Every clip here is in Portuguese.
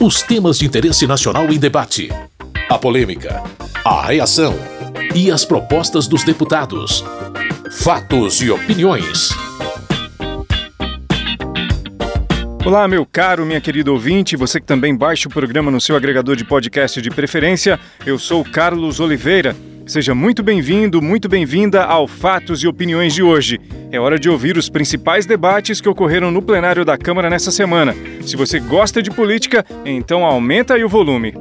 Os temas de interesse nacional em debate. A polêmica. A reação. E as propostas dos deputados. Fatos e opiniões. Olá, meu caro, minha querida ouvinte, você que também baixa o programa no seu agregador de podcast de preferência. Eu sou Carlos Oliveira. Seja muito bem-vindo, muito bem-vinda ao Fatos e Opiniões de hoje. É hora de ouvir os principais debates que ocorreram no plenário da Câmara nessa semana. Se você gosta de política, então aumenta aí o volume.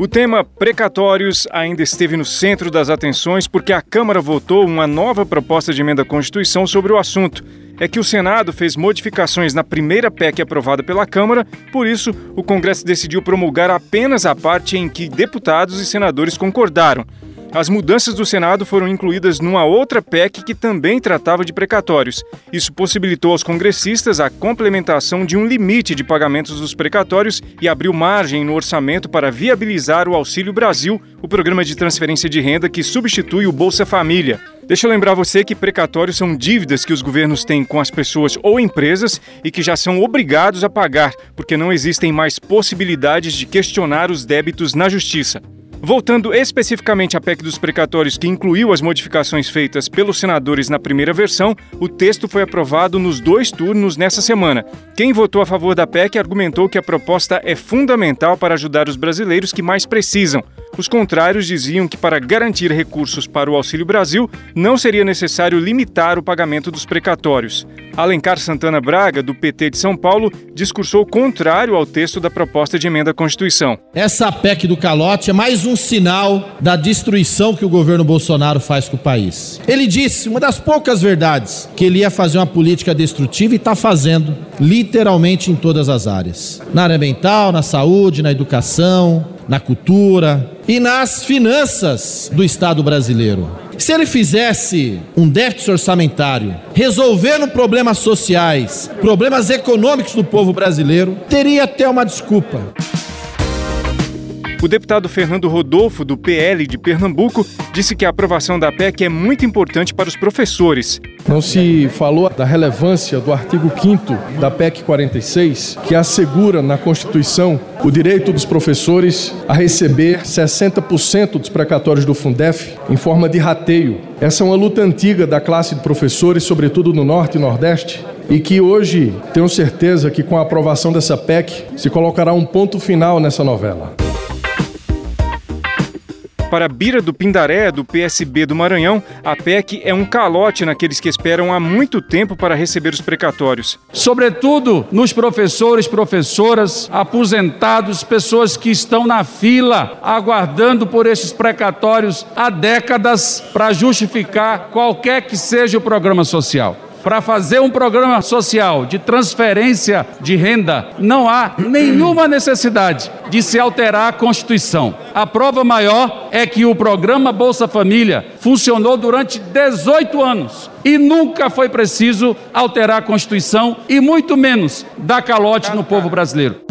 O tema precatórios ainda esteve no centro das atenções porque a Câmara votou uma nova proposta de emenda à Constituição sobre o assunto é que o Senado fez modificações na primeira PEC aprovada pela Câmara, por isso, o Congresso decidiu promulgar apenas a parte em que deputados e senadores concordaram. As mudanças do Senado foram incluídas numa outra PEC que também tratava de precatórios. Isso possibilitou aos congressistas a complementação de um limite de pagamentos dos precatórios e abriu margem no orçamento para viabilizar o Auxílio Brasil, o programa de transferência de renda que substitui o Bolsa Família. Deixa eu lembrar você que precatórios são dívidas que os governos têm com as pessoas ou empresas e que já são obrigados a pagar, porque não existem mais possibilidades de questionar os débitos na justiça. Voltando especificamente à PEC dos precatórios, que incluiu as modificações feitas pelos senadores na primeira versão, o texto foi aprovado nos dois turnos nessa semana. Quem votou a favor da PEC argumentou que a proposta é fundamental para ajudar os brasileiros que mais precisam. Os contrários diziam que, para garantir recursos para o Auxílio Brasil, não seria necessário limitar o pagamento dos precatórios. Alencar Santana Braga, do PT de São Paulo, discursou contrário ao texto da proposta de emenda à Constituição. Essa PEC do calote é mais um sinal da destruição que o governo Bolsonaro faz com o país. Ele disse, uma das poucas verdades, que ele ia fazer uma política destrutiva e está fazendo, literalmente em todas as áreas: na área ambiental, na saúde, na educação, na cultura e nas finanças do Estado brasileiro. Se ele fizesse um déficit orçamentário, resolvendo problemas sociais, problemas econômicos do povo brasileiro, teria até uma desculpa. O deputado Fernando Rodolfo, do PL de Pernambuco, disse que a aprovação da PEC é muito importante para os professores. Não se falou da relevância do artigo 5 da PEC 46, que assegura na Constituição o direito dos professores a receber 60% dos precatórios do Fundef em forma de rateio. Essa é uma luta antiga da classe de professores, sobretudo no Norte e Nordeste, e que hoje tenho certeza que com a aprovação dessa PEC se colocará um ponto final nessa novela. Para Bira do Pindaré, do PSB do Maranhão, a PEC é um calote naqueles que esperam há muito tempo para receber os precatórios. Sobretudo nos professores, professoras, aposentados, pessoas que estão na fila aguardando por esses precatórios há décadas para justificar qualquer que seja o programa social para fazer um programa social de transferência de renda, não há nenhuma necessidade de se alterar a Constituição. A prova maior é que o programa Bolsa Família funcionou durante 18 anos e nunca foi preciso alterar a Constituição e muito menos dar calote no povo brasileiro.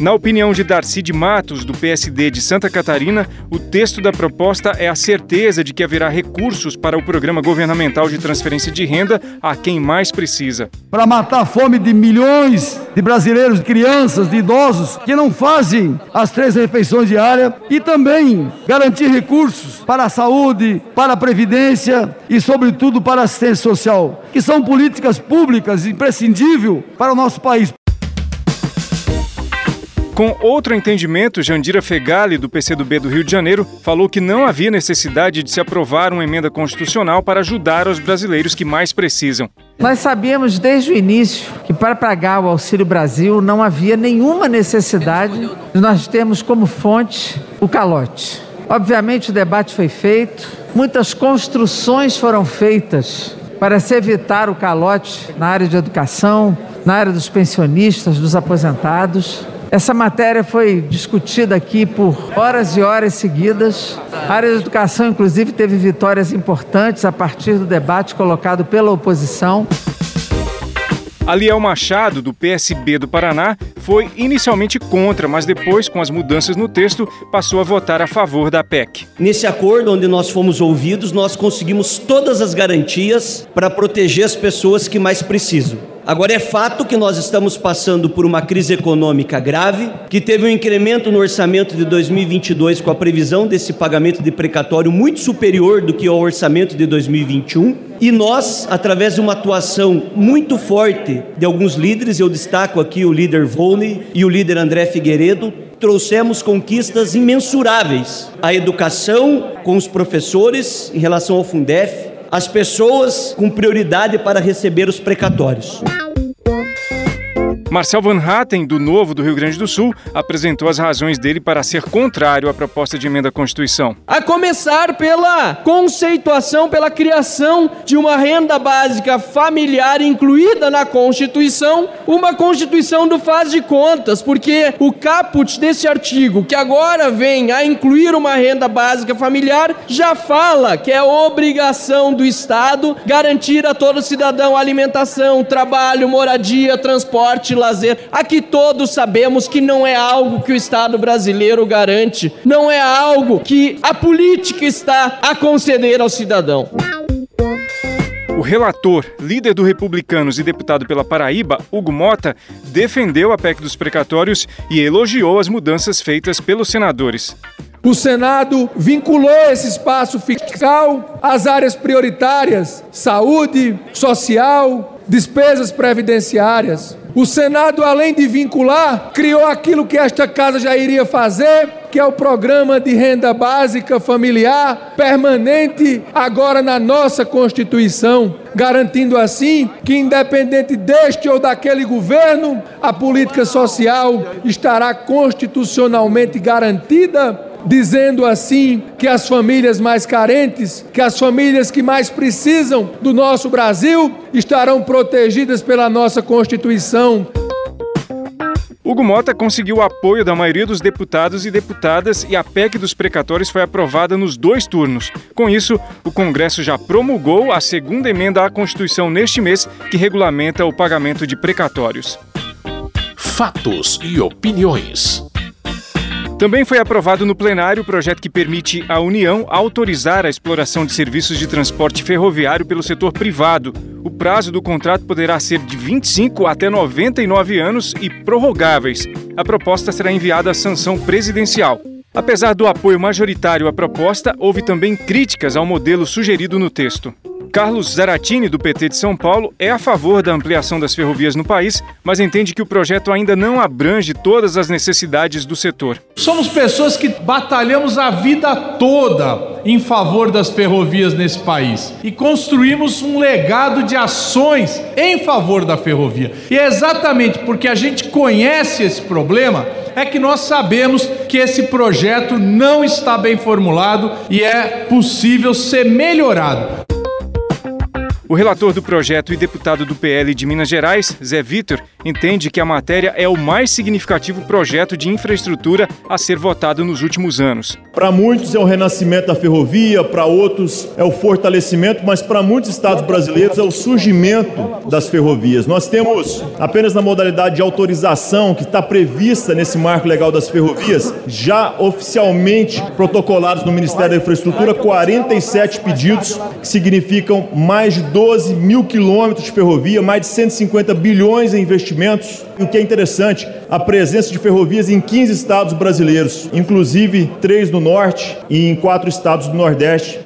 Na opinião de Darcy de Matos, do PSD de Santa Catarina, o texto da proposta é a certeza de que haverá recursos para o programa governamental de transferência de renda a quem mais precisa. Para matar a fome de milhões de brasileiros, de crianças, de idosos que não fazem as três refeições diárias e também garantir recursos para a saúde, para a previdência e, sobretudo, para a assistência social, que são políticas públicas imprescindíveis para o nosso país. Com outro entendimento, Jandira Fegali, do PCdoB do Rio de Janeiro, falou que não havia necessidade de se aprovar uma emenda constitucional para ajudar os brasileiros que mais precisam. Nós sabíamos desde o início que para pagar o Auxílio Brasil não havia nenhuma necessidade de nós termos como fonte o calote. Obviamente o debate foi feito, muitas construções foram feitas para se evitar o calote na área de educação, na área dos pensionistas, dos aposentados. Essa matéria foi discutida aqui por horas e horas seguidas. A área de educação, inclusive, teve vitórias importantes a partir do debate colocado pela oposição. Aliel Machado, do PSB do Paraná, foi inicialmente contra, mas depois, com as mudanças no texto, passou a votar a favor da PEC. Nesse acordo, onde nós fomos ouvidos, nós conseguimos todas as garantias para proteger as pessoas que mais precisam. Agora é fato que nós estamos passando por uma crise econômica grave, que teve um incremento no orçamento de 2022 com a previsão desse pagamento de precatório muito superior do que o orçamento de 2021. E nós, através de uma atuação muito forte de alguns líderes, eu destaco aqui o líder Volney e o líder André Figueiredo, trouxemos conquistas imensuráveis. A educação com os professores em relação ao Fundef, as pessoas com prioridade para receber os precatórios. Marcel Van Hatten, do Novo do Rio Grande do Sul, apresentou as razões dele para ser contrário à proposta de emenda à Constituição. A começar pela conceituação, pela criação de uma renda básica familiar incluída na Constituição, uma Constituição do faz de contas, porque o caput desse artigo, que agora vem a incluir uma renda básica familiar, já fala que é obrigação do Estado garantir a todo cidadão alimentação, trabalho, moradia, transporte, lazer. Aqui todos sabemos que não é algo que o Estado brasileiro garante, não é algo que a política está a conceder ao cidadão. O relator, líder do Republicanos e deputado pela Paraíba, Hugo Mota, defendeu a PEC dos precatórios e elogiou as mudanças feitas pelos senadores. O Senado vinculou esse espaço fiscal às áreas prioritárias: saúde, social, despesas previdenciárias. O Senado, além de vincular, criou aquilo que esta casa já iria fazer, que é o programa de renda básica familiar permanente agora na nossa Constituição, garantindo assim que, independente deste ou daquele governo, a política social estará constitucionalmente garantida dizendo assim que as famílias mais carentes, que as famílias que mais precisam do nosso Brasil, estarão protegidas pela nossa Constituição. Hugo Mota conseguiu o apoio da maioria dos deputados e deputadas e a PEC dos precatórios foi aprovada nos dois turnos. Com isso, o Congresso já promulgou a segunda emenda à Constituição neste mês que regulamenta o pagamento de precatórios. Fatos e opiniões. Também foi aprovado no plenário o projeto que permite à União autorizar a exploração de serviços de transporte ferroviário pelo setor privado. O prazo do contrato poderá ser de 25 até 99 anos e prorrogáveis. A proposta será enviada à sanção presidencial. Apesar do apoio majoritário à proposta, houve também críticas ao modelo sugerido no texto. Carlos Zaratini, do PT de São Paulo, é a favor da ampliação das ferrovias no país, mas entende que o projeto ainda não abrange todas as necessidades do setor. Somos pessoas que batalhamos a vida toda em favor das ferrovias nesse país e construímos um legado de ações em favor da ferrovia. E é exatamente porque a gente conhece esse problema é que nós sabemos que esse projeto não está bem formulado e é possível ser melhorado. O relator do projeto e deputado do PL de Minas Gerais, Zé Vitor, entende que a matéria é o mais significativo projeto de infraestrutura a ser votado nos últimos anos. Para muitos é o renascimento da ferrovia, para outros é o fortalecimento, mas para muitos estados brasileiros é o surgimento das ferrovias. Nós temos apenas na modalidade de autorização que está prevista nesse marco legal das ferrovias, já oficialmente protocolados no Ministério da Infraestrutura, 47 pedidos que significam mais de 12 mil quilômetros de ferrovia, mais de 150 bilhões em investimentos. E o que é interessante, a presença de ferrovias em 15 estados brasileiros, inclusive três no norte e em quatro estados do nordeste.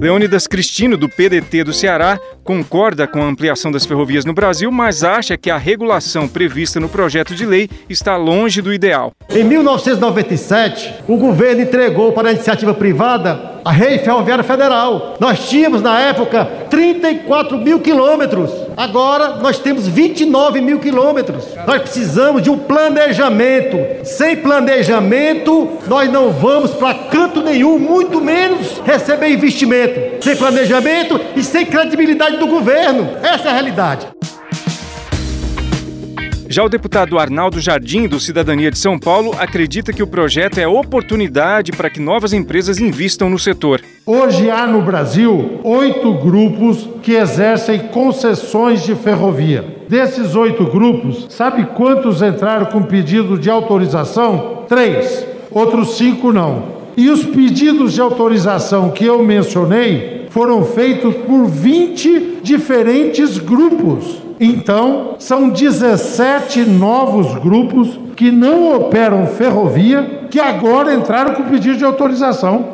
Leônidas Cristino, do PDT do Ceará, concorda com a ampliação das ferrovias no Brasil, mas acha que a regulação prevista no projeto de lei está longe do ideal. Em 1997, o governo entregou para a iniciativa privada a Rede Ferroviária Federal. Nós tínhamos, na época, 34 mil quilômetros. Agora nós temos 29 mil quilômetros. Nós precisamos de um planejamento. Sem planejamento, nós não vamos para canto nenhum, muito menos receber investimento. Sem planejamento e sem credibilidade do governo. Essa é a realidade. Já o deputado Arnaldo Jardim, do Cidadania de São Paulo, acredita que o projeto é oportunidade para que novas empresas invistam no setor. Hoje há no Brasil oito grupos que exercem concessões de ferrovia. Desses oito grupos, sabe quantos entraram com pedido de autorização? Três. Outros cinco não. E os pedidos de autorização que eu mencionei foram feitos por 20 diferentes grupos. Então, são 17 novos grupos que não operam ferrovia que agora entraram com pedido de autorização.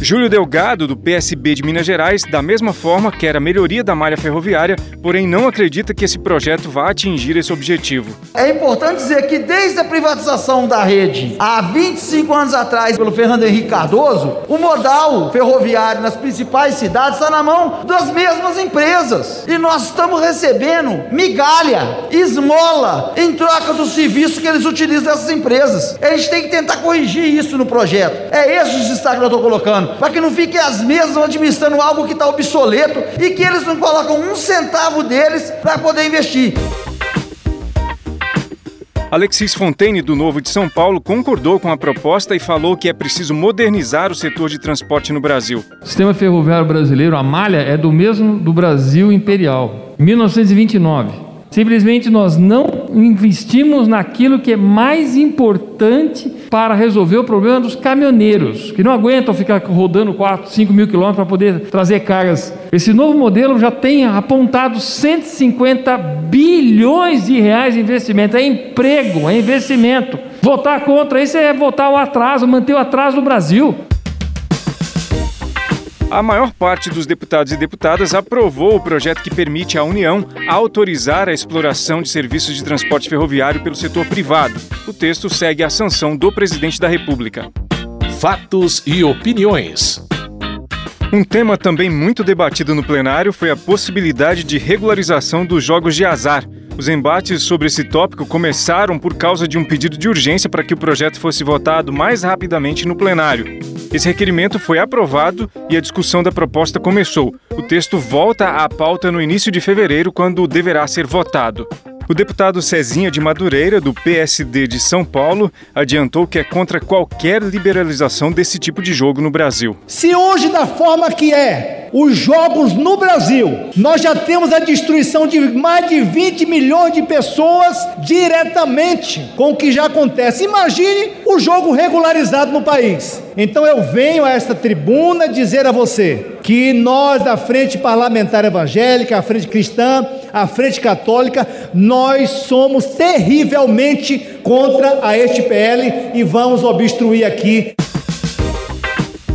Júlio Delgado, do PSB de Minas Gerais, da mesma forma quer a melhoria da malha ferroviária, porém não acredita que esse projeto vá atingir esse objetivo. É importante dizer que desde a privatização da rede, há 25 anos atrás, pelo Fernando Henrique Cardoso, o modal ferroviário nas principais cidades está na mão das mesmas empresas. E nós estamos recebendo migalha, esmola, em troca do serviço que eles utilizam dessas empresas. A gente tem que tentar corrigir isso no projeto. É esse o destaque que eu estou colocando para que não fiquem as mesmas administrando algo que está obsoleto e que eles não colocam um centavo deles para poder investir. Alexis Fontaine, do Novo de São Paulo, concordou com a proposta e falou que é preciso modernizar o setor de transporte no Brasil. O sistema ferroviário brasileiro, a malha, é do mesmo do Brasil imperial, 1929. Simplesmente nós não investimos naquilo que é mais importante para resolver o problema dos caminhoneiros, que não aguentam ficar rodando 4, 5 mil quilômetros para poder trazer cargas. Esse novo modelo já tem apontado 150 bilhões de reais de investimento. É emprego, é investimento. Votar contra isso é votar o atraso, manter o atraso no Brasil. A maior parte dos deputados e deputadas aprovou o projeto que permite à União autorizar a exploração de serviços de transporte ferroviário pelo setor privado. O texto segue a sanção do presidente da República. Fatos e opiniões. Um tema também muito debatido no plenário foi a possibilidade de regularização dos jogos de azar. Os embates sobre esse tópico começaram por causa de um pedido de urgência para que o projeto fosse votado mais rapidamente no plenário. Esse requerimento foi aprovado e a discussão da proposta começou. O texto volta à pauta no início de fevereiro, quando deverá ser votado. O deputado Cezinha de Madureira, do PSD de São Paulo, adiantou que é contra qualquer liberalização desse tipo de jogo no Brasil. Se hoje, da forma que é, os jogos no Brasil, nós já temos a destruição de mais de 20 milhões de pessoas diretamente com o que já acontece. Imagine o jogo regularizado no país. Então eu venho a esta tribuna dizer a você que nós, da Frente Parlamentar Evangélica, a Frente Cristã, a Frente Católica, nós somos terrivelmente contra a este PL e vamos obstruir aqui.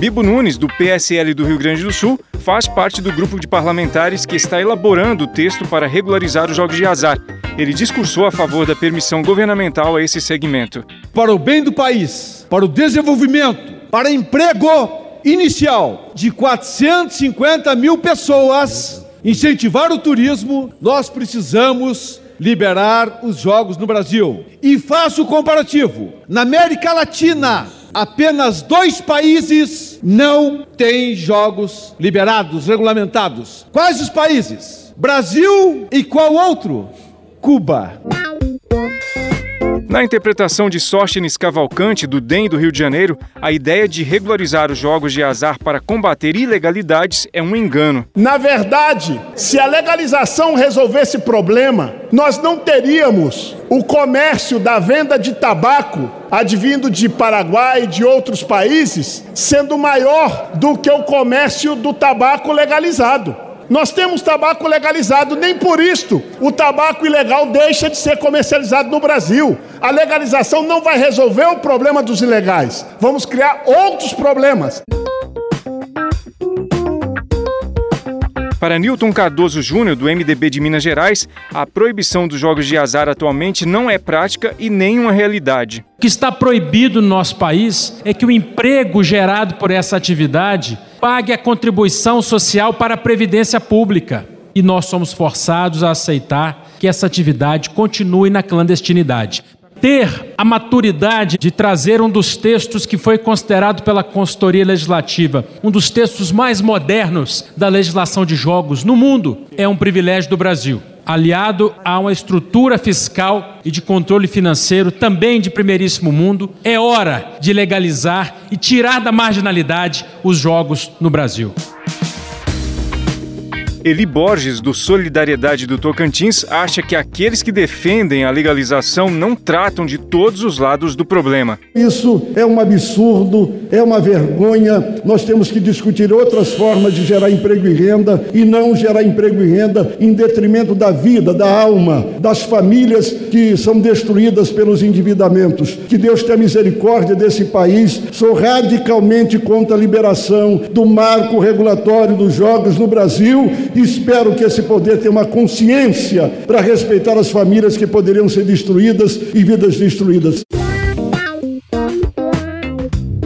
Bibo Nunes, do PSL do Rio Grande do Sul, faz parte do grupo de parlamentares que está elaborando o texto para regularizar os jogos de azar. Ele discursou a favor da permissão governamental a esse segmento. Para o bem do país, para o desenvolvimento, para emprego inicial de 450 mil pessoas, incentivar o turismo, nós precisamos liberar os jogos no Brasil. E faço o comparativo. Na América Latina, apenas dois países não têm jogos liberados, regulamentados. Quais os países? Brasil e qual outro? Cuba. Na interpretação de Sóstenes Cavalcante, do DEM do Rio de Janeiro, a ideia de regularizar os jogos de azar para combater ilegalidades é um engano. Na verdade, se a legalização resolvesse problema, nós não teríamos o comércio da venda de tabaco advindo de Paraguai e de outros países sendo maior do que o comércio do tabaco legalizado. Nós temos tabaco legalizado, nem por isto o tabaco ilegal deixa de ser comercializado no Brasil. A legalização não vai resolver o problema dos ilegais. Vamos criar outros problemas. Para Newton Cardoso Júnior, do MDB de Minas Gerais, a proibição dos jogos de azar atualmente não é prática e nem uma realidade. O que está proibido no nosso país é que o emprego gerado por essa atividade pague a contribuição social para a previdência pública. E nós somos forçados a aceitar que essa atividade continue na clandestinidade ter a maturidade de trazer um dos textos que foi considerado pela consultoria legislativa um dos textos mais modernos da legislação de jogos no mundo é um privilégio do Brasil. Aliado a uma estrutura fiscal e de controle financeiro também de primeiríssimo mundo, é hora de legalizar e tirar da marginalidade os jogos no Brasil. Eli Borges, do Solidariedade do Tocantins, acha que aqueles que defendem a legalização não tratam de todos os lados do problema. Isso é um absurdo, é uma vergonha. Nós temos que discutir outras formas de gerar emprego e renda e não gerar emprego e renda em detrimento da vida, da alma, das famílias que são destruídas pelos endividamentos. Que Deus tenha misericórdia desse país. Sou radicalmente contra a liberação do marco regulatório dos jogos no Brasil Espero que esse poder tenha uma consciência para respeitar as famílias que poderiam ser destruídas e vidas destruídas.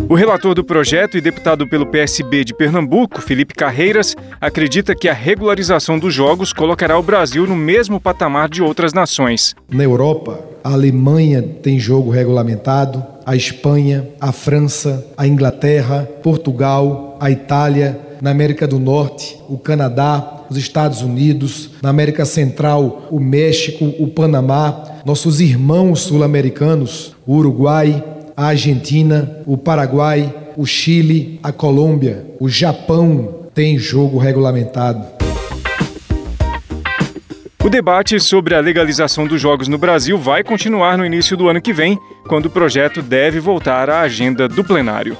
O relator do projeto e deputado pelo PSB de Pernambuco, Felipe Carreiras, acredita que a regularização dos jogos colocará o Brasil no mesmo patamar de outras nações. Na Europa, a Alemanha tem jogo regulamentado, a Espanha, a França, a Inglaterra, Portugal, a Itália, na América do Norte, o Canadá, os Estados Unidos, na América Central, o México, o Panamá, nossos irmãos sul-americanos, o Uruguai, a Argentina, o Paraguai, o Chile, a Colômbia, o Japão tem jogo regulamentado. O debate sobre a legalização dos jogos no Brasil vai continuar no início do ano que vem, quando o projeto deve voltar à agenda do plenário.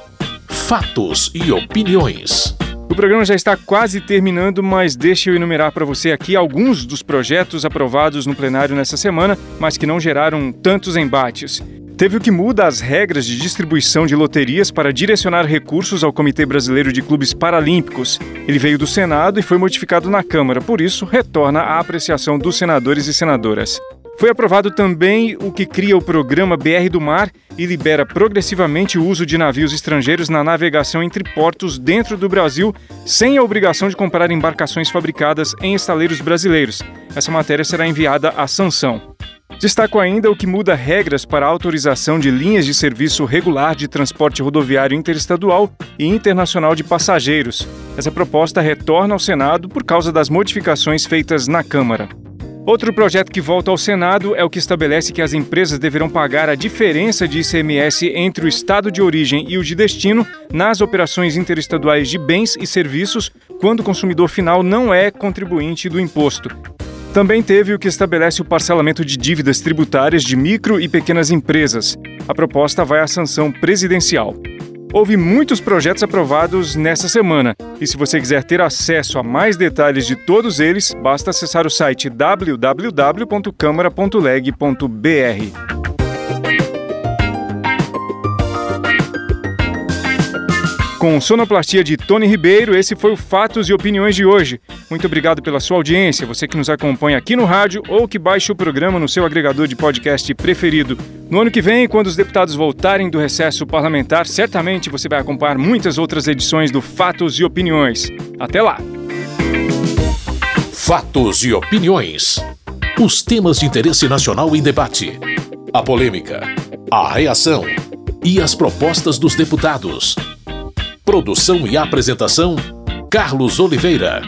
Fatos e opiniões. Programa já está quase terminando, mas deixe eu enumerar para você aqui alguns dos projetos aprovados no plenário nessa semana, mas que não geraram tantos embates. Teve o que muda as regras de distribuição de loterias para direcionar recursos ao Comitê Brasileiro de Clubes Paralímpicos. Ele veio do Senado e foi modificado na Câmara, por isso retorna à apreciação dos senadores e senadoras. Foi aprovado também o que cria o programa BR do Mar e libera progressivamente o uso de navios estrangeiros na navegação entre portos dentro do Brasil, sem a obrigação de comprar embarcações fabricadas em estaleiros brasileiros. Essa matéria será enviada à sanção. Destaco ainda o que muda regras para a autorização de linhas de serviço regular de transporte rodoviário interestadual e internacional de passageiros. Essa proposta retorna ao Senado por causa das modificações feitas na Câmara. Outro projeto que volta ao Senado é o que estabelece que as empresas deverão pagar a diferença de ICMS entre o estado de origem e o de destino nas operações interestaduais de bens e serviços quando o consumidor final não é contribuinte do imposto. Também teve o que estabelece o parcelamento de dívidas tributárias de micro e pequenas empresas. A proposta vai à sanção presidencial. Houve muitos projetos aprovados nessa semana, e se você quiser ter acesso a mais detalhes de todos eles, basta acessar o site www.câmara.leg.br. Com sonoplastia de Tony Ribeiro, esse foi o Fatos e Opiniões de hoje. Muito obrigado pela sua audiência, você que nos acompanha aqui no rádio ou que baixa o programa no seu agregador de podcast preferido. No ano que vem, quando os deputados voltarem do recesso parlamentar, certamente você vai acompanhar muitas outras edições do Fatos e Opiniões. Até lá! Fatos e Opiniões. Os temas de interesse nacional em debate. A polêmica, a reação e as propostas dos deputados. Produção e apresentação: Carlos Oliveira.